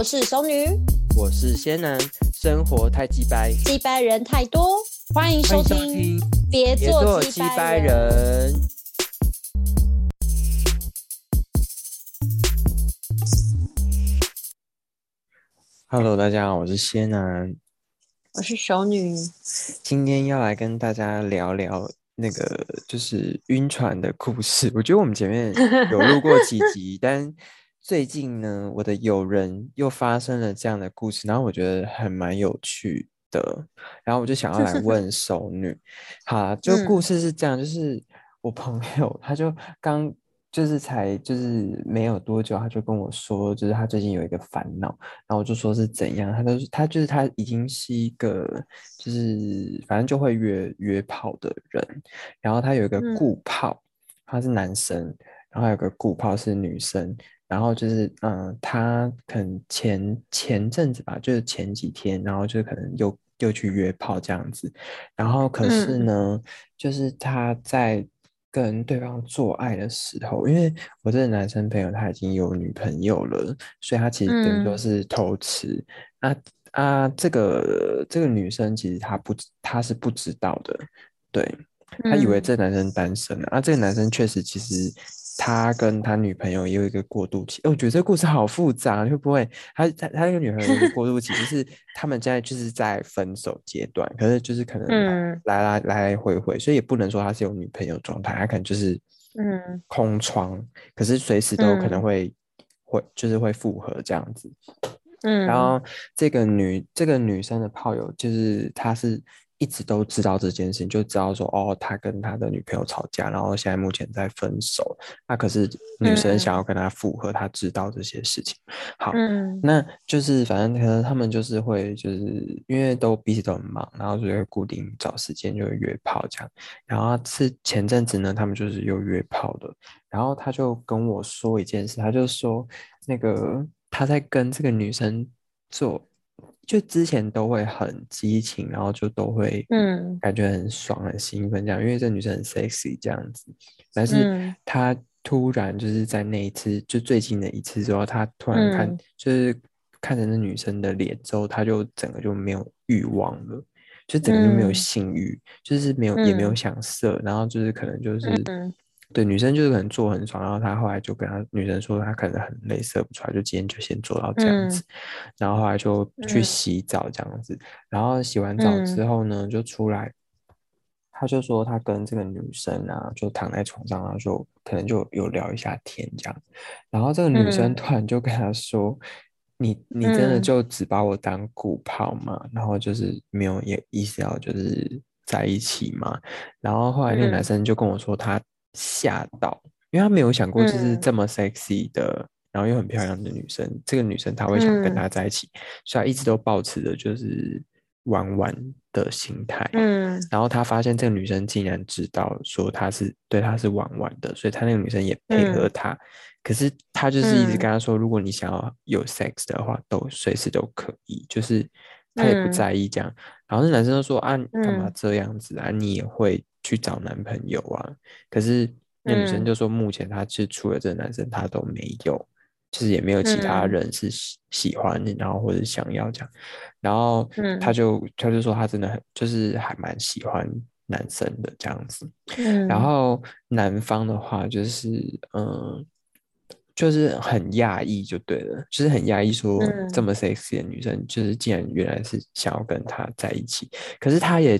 我是熟女，我是仙男，生活太鸡掰，鸡掰人太多，欢迎收听，别做鸡掰人。Hello，大家好，我是仙男，我是熟女，今天要来跟大家聊聊那个就是晕船的故事。我觉得我们前面有录过几集，但最近呢，我的友人又发生了这样的故事，然后我觉得很蛮有趣的，然后我就想要来 问熟女，好，就故事是这样，就是我朋友他就刚就是才就是没有多久，他就跟我说，就是他最近有一个烦恼，然后我就说是怎样，他都是他就是他已经是一个就是反正就会约约炮的人，然后他有一个固炮，他是男生，然后有个固炮是女生。然后就是，嗯，他可能前前阵子吧，就是前几天，然后就可能又又去约炮这样子。然后可是呢，就是他在跟对方做爱的时候，因为我这个男生朋友他已经有女朋友了，所以他其实等于说是偷吃。啊啊，这个这个女生其实她不，她是不知道的，对，他以为这男生单身啊。这个男生确实其实。他跟他女朋友也有一个过渡期，我觉得这个故事好复杂，会不会？他他他那个女朋友有一个过渡期，就是他们现在就是在分手阶段，可是就是可能来来来来回回，所以也不能说他是有女朋友状态，他可能就是嗯。空窗，可是随时都可能会会就是会复合这样子，嗯，然后这个女这个女生的炮友就是她是。一直都知道这件事情，就知道说哦，他跟他的女朋友吵架，然后现在目前在分手。那可是女生想要跟他复合，他知道这些事情。好，那就是反正可能他们就是会，就是因为都彼此都很忙，然后就会固定找时间就约炮这样。然后是前阵子呢，他们就是又约炮的。然后他就跟我说一件事，他就说那个他在跟这个女生做。就之前都会很激情，然后就都会嗯，感觉很爽、很兴奋这样，因为这女生很 sexy 这样子。但是她突然就是在那一次，就最近的一次之后，她突然看，就是看着那女生的脸之后，她就整个就没有欲望了，就整个就没有性欲，就是没有也没有想色，然后就是可能就是。对，女生就是可能做很爽，然后他后来就跟他女生说，他可能很累，射不出来，就今天就先做到这样子，然后后来就去洗澡这样子，然后洗完澡之后呢，就出来，他就说他跟这个女生啊，就躺在床上，然后就可能就有聊一下天这样，然后这个女生突然就跟他说，你你真的就只把我当鼓炮吗？然后就是没有也意思要就是在一起嘛？然后后来那个男生就跟我说他。吓到，因为他没有想过就是这么 sexy 的，然后又很漂亮的女生，这个女生她会想跟他在一起，所以他一直都保持着就是玩玩的心态。嗯，然后他发现这个女生竟然知道说他是对他是玩玩的，所以他那个女生也配合他。可是他就是一直跟他说，如果你想要有 sex 的话，都随时都可以，就是他也不在意这样。然后那男生就说啊，干嘛这样子啊？你也会。去找男朋友啊，可是那女生就说，目前她是除了这个男生，她都没有，就是也没有其他人是喜喜欢你，然后或者想要这样，然后他就他就说他真的很就是还蛮喜欢男生的这样子，然后男方的话就是嗯。就是很讶异就对了，就是很讶异，说这么 sexy 的女生，就是竟然原来是想要跟他在一起。可是他也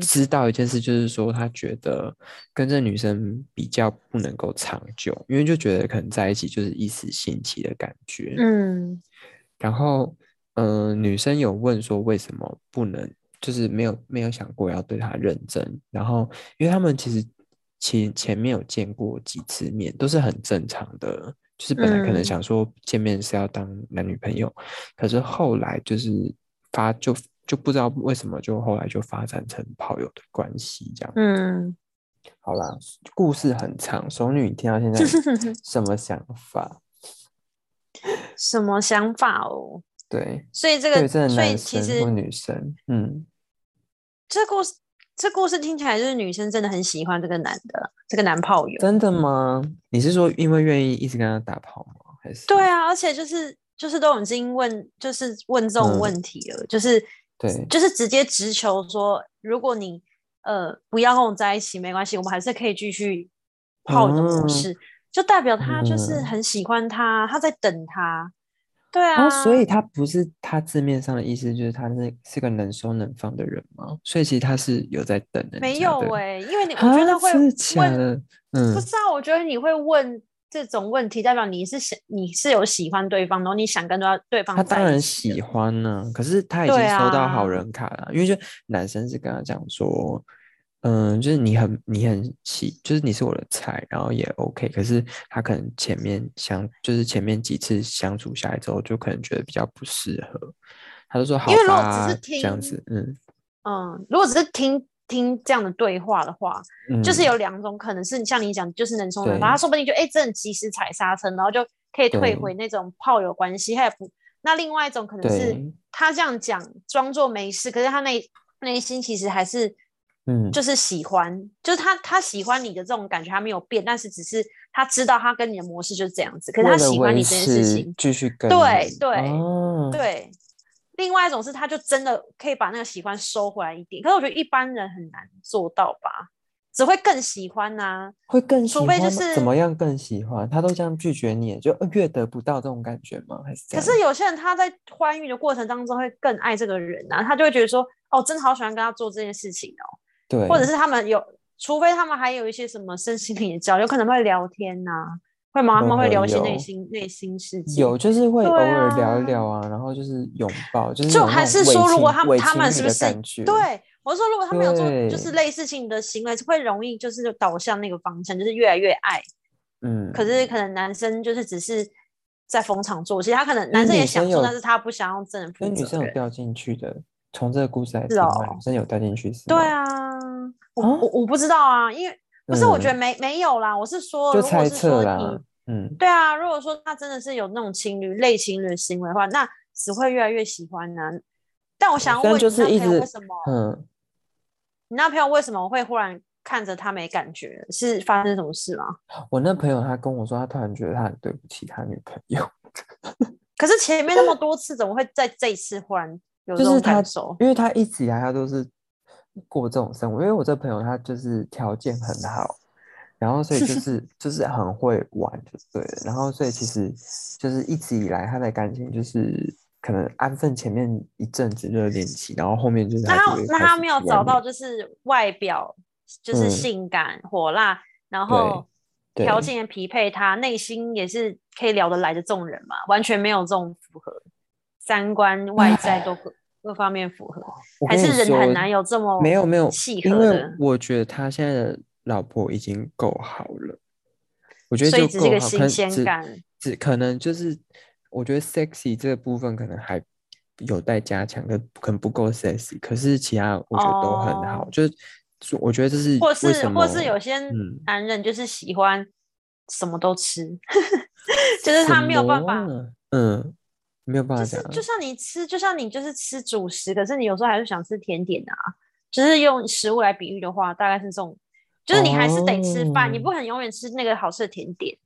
知道一件事，就是说他觉得跟这女生比较不能够长久，因为就觉得可能在一起就是一时兴起的感觉。嗯，然后嗯，女生有问说为什么不能，就是没有没有想过要对他认真。然后因为他们其实前前面有见过几次面，都是很正常的。就是本来可能想说见面是要当男女朋友，可是后来就是发就就不知道为什么就后来就发展成炮友的关系这样。嗯，好啦，故事很长，熟女听到现在 什么想法？什么想法哦？对，所以这个所以其实女生，嗯，这故事。这故事听起来就是女生真的很喜欢这个男的，这个男炮友。真的吗？你是说因为愿意一直跟他打炮吗？还是？对啊，而且就是就是都已经问，就是问这种嗯问题了，就是对就是直接直球说，如果你呃不要跟我在一起，没关系，我们还是可以继续泡你的模嗯式，就代表他就是嗯很喜欢他，他在等他。对啊，啊，所以他不是他字面上的意思，就是他是是个能收能放的人吗？所以其实他是有在等的没有哎、因为你我觉得啊会问，的？嗯不，知道，我觉得你会问这种问题，代表你是想你是有喜欢对方，然后你想跟对对方他当然喜欢呢、可是他已经收到好啊人卡了，因为就男生是跟他讲说，嗯，就是你很你很喜，就是你是我的菜，然后也 OK，可是他可能前面相就是前面几次相处下来之后，就可能觉得比较不适合，他就说好因为如果只是听这样子，嗯嗯，如果只是听听这样的对话的话，嗯，就是有两种可能是像你讲，就是能冲能他说不定就哎，真的及时踩刹车，然后就可以退回那种炮友关系，他也不。那另外一种可能是他这样讲，装作没事，可是他内内心其实还是嗯就是喜欢，就是他他喜欢你的这种感觉，他没有变，但是只是他知道他跟你的模式就是这样子，可是他喜欢你这件事情，继续跟你对对哦，对。另外一种是，他就真的可以把那个喜欢收回来一点，可是我觉得一般人很难做到吧，只会更喜欢呐、会更喜除非就是怎是么样更喜欢？他都这样拒绝你，就越得不到这种感觉吗？还是可是有些人他在欢愉的过程当中会更爱这个人啊，他就会觉得说，哦，真的好喜欢跟他做这件事情哦，对，或者是他们有，除非他们还有一些什么身心灵的交流，有可能会聊天呐、会吗？他们会聊一些内心内心世界。有就是会偶尔聊一啊聊啊，然后就是拥抱，就是就还是说，如果他们他们是不是？对我是说，如果他们有做就是类似性的行为，会容易就是导向那个方向，就是越来越爱。嗯，可是可能男生就是只是在逢场作戏，他可能男生也想做，但是他不想要真的负所以女。生有掉进去的，从这个故事来是听嘛，哦女生有掉进去是对，啊，我啊我我不知道啊，因为不是，我觉得嗯没没有啦，我是说，就猜测啦说，嗯，对啊，如果说他真的是有那种情侣类情侣的行为的话，那只会越来越喜欢呢、但我想问你那是一直朋友为什么？嗯，你那朋友为什么会忽然看着他没感觉？是发生什么事吗？我那朋友他跟我说，他突然觉得他很对不起他女朋友，可是前面那么多次，怎么会在这一次忽然有这种就是他感受？因为他一直以来他都是过这种生活，因为我这朋友他就是条件很好，然后所以就 是就是很会玩就对了，然后所以其实就是一直以来他的感情就是可能安分前面一阵子热恋期，然后后面就是那他那他没有找到就是外表就是嗯性感火辣，然后条件也匹配他，内心也是可以聊得来的这种人嘛？完全没有这种符合，三观外在都各各方面符合，我还是人很难有这么没有没有契因为合的。我觉得他现在的老婆已经够好了，我觉得就够好，可只是个新鲜感只可能就是我觉得 sexy 这个部分可能还有待加强，可可能不够 sexy，可是其他我觉得都很好，哦就是我觉得这是或是或是有些嗯。男人就是喜欢什么都吃，就是他没有办法嗯，没有办法讲，就是就像你吃，就像你就是吃主食，可是你有时候还是想吃甜点啊。就是用食物来比喻的话，大概是这种，就是你还是得吃饭，你哦不可能永远吃那个好吃的甜点。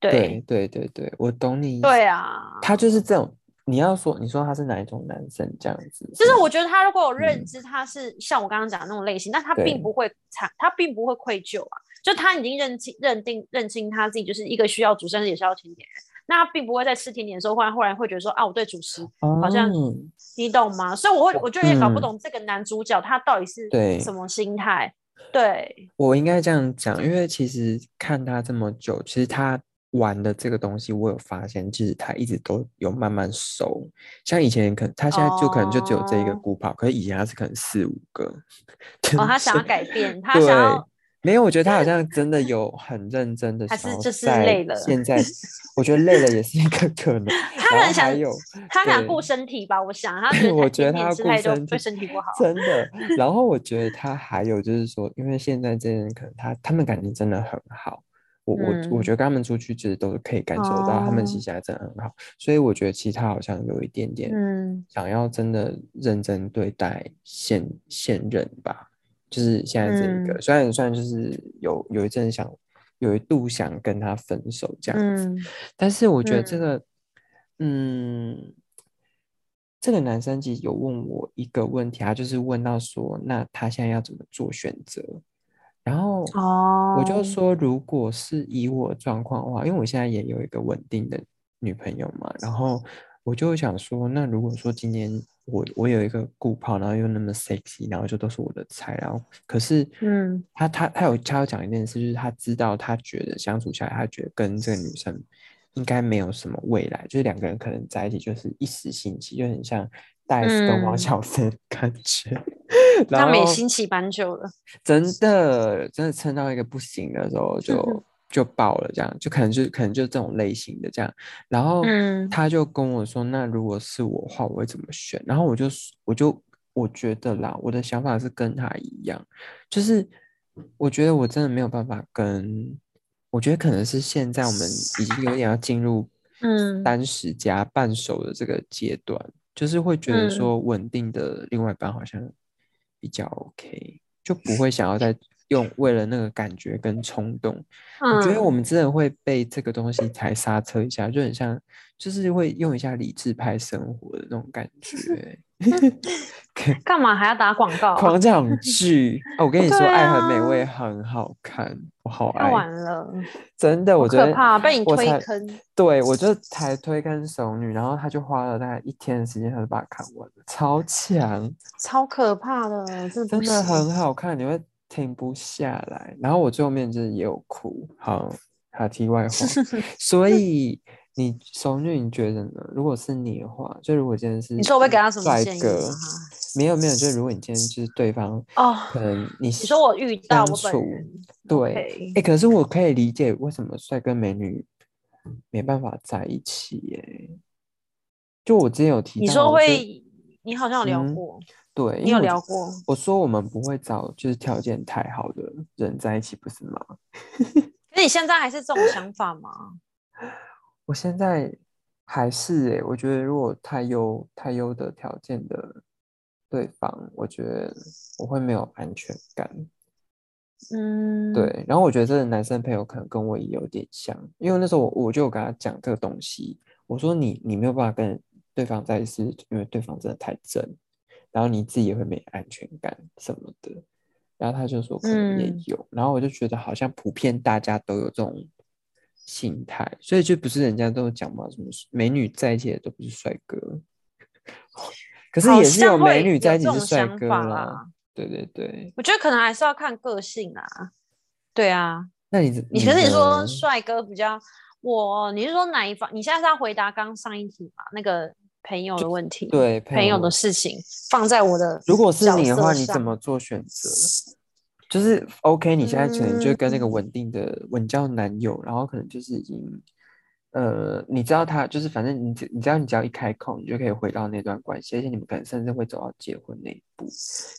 对对对对对，我懂你意思，对啊，他就是这种。你要说，你说他是哪一种男生这样子？就是我觉得他如果有认嗯知，他是像我刚刚讲的那种类型，但他对并不会惨，他并不会愧疚啊。就他已经认清、认定、认清他自己就是一个需要主食，但是也需要甜点人。那他并不会在吃甜点的时候，忽然忽然会觉得说啊，我对主食好像哦你懂吗？所以我会，我就有点搞不嗯懂这个男主角他到底是什么心态。对，我应该这样讲，因为其实看他这么久，其实他玩的这个东西，我有发现，其实他一直都有慢慢熟。像以前可能他现在就可能就只有这一个哦鼓跑，可是以前他是可能四五个。哦，他想要改变，他想要对，没有，我觉得他好像真的有很认真的还想要是就是在累了现在，我觉得累了也是一个可能。他很想还有他想顾身体吧，我想他觉得我他觉得他要顾身体对身体不好。真的。然后我觉得他还有就是说，因为现在这些人可能他他们感情真的很好，我我我嗯觉得跟他们出去其实都是可以感受到他们其哦实还真的很好，所以我觉得其实他好像有一点点嗯想要真的认真对待现现任吧，就是现在这一个，嗯。虽然虽然就是有有一阵想有一度想跟他分手这样子，嗯但是我觉得这嗯。个嗯，这个男生其实有问我一个问题，他就是问到说，那他现在要怎么做选择？然后我就哦，说，如果是以我状况的话，因为我现在也有一个稳定的女朋友嘛，然后我就想说，那如果说今天我我有一个顾炮，然后又那么 sexy，然后就都是我的菜，然后可是嗯他他他有他有讲一件事，就是他知道他觉得相处下来，他觉得跟这个女生应该没有什么未来，就是两个人可能在一起就是一时兴起，就很像大 S 跟王嗯，小森感觉，然他们也后。兴起蛮久了。真的真的撑到一个不行的时候就就爆了，这样就可能就可能就这种类型的这样，然后嗯。他就跟我说，那如果是我的话，我会怎么选？然后我就我就我觉得啦，我的想法是跟他一样，就是我觉得我真的没有办法跟，我觉得可能是现在我们已经有点要进入嗯。三十加半熟的这个阶段，就是会觉得嗯。说稳定的另外一半好像比较 OK，就不会想要再用为了那个感觉跟冲动。我觉得我嗯，们真的会被这个东西踩刹车一下，就很像，就是会用一下理智派生活的那种感觉。干嘛还要打广告啊？狂讲剧啊！我跟你说，对《爱很美味》啊，很好看，我好看爱，完了，真的，我觉得可怕，被你推坑。对我就才推跟熟女，然后他就花了大概一天的时间，他就把它看完了，超强，超可怕的，真的真的。很好看，你会停不下来。然后我最后面就是也有哭，好，好题外话，所以你熟女你觉得呢？如果是你的话，就如果今天是你说我会给他什么帅建议？没有没有，就是如果你今天就是对方哦，可能你你说我遇到相我本对哎、可是我可以理解为什么帅哥美女没办法在一起耶。就我之前有提到，你说会，你好像有聊嗯过，对，你有聊过，我说我们不会找就是条件太好的人在一起，不是吗？那你现在还是这种想法吗？我现在还是哎、我觉得如果太优太优的条件的对方，我觉得我会没有安全感。嗯，，对，然后我觉得这个男生朋友可能跟我也有点像，因为那时候我我就有跟他讲这个东西，我说你你没有办法跟对方在一起，因为对方真的太正，然后你自己也会没安全感什么的，然后他就说可能也嗯有，然后我就觉得好像普遍大家都有这种心态，所以就不是人家都有讲嘛，什么美女在一起的都不是帅哥，可是也是有美女在一起是帅哥啦啦，对对对，我觉得可能还是要看个性啊。对啊，那你你可是你说呢帅哥比较，我你是说哪一方？你现在是要回答刚上一题嘛？那个朋友的问题，对朋友的事情放在我的如果是你的话，你怎么做选择？就是 OK，你现在可能就跟那个嗯稳定的稳交男友，然后可能就是已经，呃，你知道他就是反正你只你知道你只要一开口，你就可以回到那段关系，而且你们可能甚至会走到结婚那一步。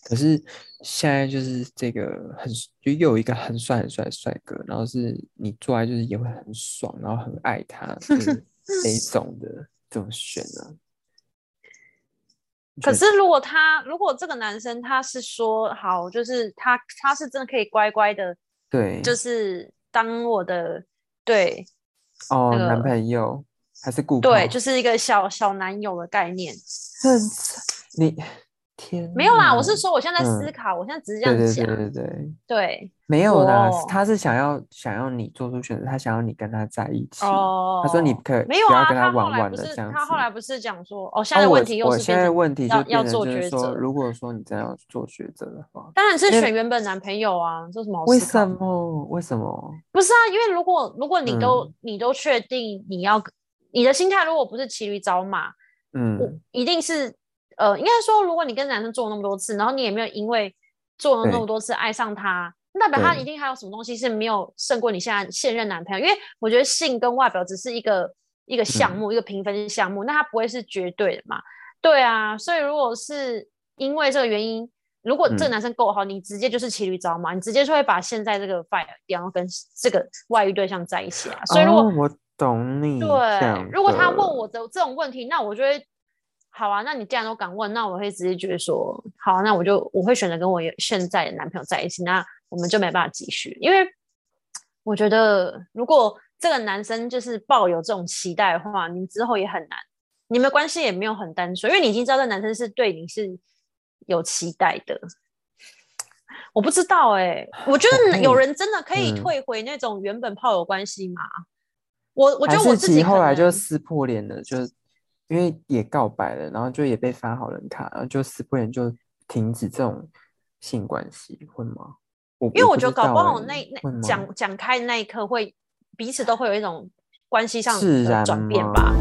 可是现在就是这个很就又有一个很帅很帅的帅哥，然后是你做爱就是也会很爽，然后很爱他，就是 这一种的怎么选呢、可是如果他如果这个男生他是说好，就是他他是真的可以乖乖的，对，就是当我的对哦，那个男朋友还是顾对，就是一个小小男友的概念。这你天没有啦，我是说我现在在思嗯考，我现在只是这样讲，对对对对对，对没有啦，他是想要想要你做出选择，他想要你跟他在一起。哦，他说你可没有啊，不要跟他后玩玩来不是了这样子。他后来不是讲说哦，现在问题又我现在问题就要要变成做抉就是说，择，如果说你真的要做抉择的话，当然是选原本男朋友啊，这什么为？什么？为什么？不是啊，因为如果如果你都、嗯你都确定你要你的心态，如果不是骑驴找马，我嗯，一定是呃，应该说，如果你跟男生做了那么多次，然后你也没有因为做了那么多次爱上他，那代表他一定还有什么东西是没有胜过你现在现任男朋友。因为我觉得性跟外表只是一个一个项嗯目，一个评分项目，那它不会是绝对的嘛？对啊，所以如果是因为这个原因。如果这个嗯男生够好，你直接就是骑驴找马，你直接就会把现在这个 fire 掉，然后跟这个外遇对象在一起啊。所以如果、哦、我懂你对，如果他问我的这种问题，那我就会，好啊，那你既然都敢问，那我会直接觉得说，好啊、那我就我会选择跟我现在的男朋友在一起，那我们就没办法继续，因为我觉得如果这个男生就是抱有这种期待的话，你们之后也很难，你们关系也没有很单纯，因为你已经知道这男生是对你是有期待的。我不知道哎，我觉得有人真的可以退回那种原本炮友关系吗？我我觉得我自己后来就撕破脸了，就因为也告白了，然后就也被发好人卡，然后就撕破脸就停止这种性关系，会吗？因为我觉得搞不好那那讲讲开那一刻会彼此都会有一种关系上的转变吧。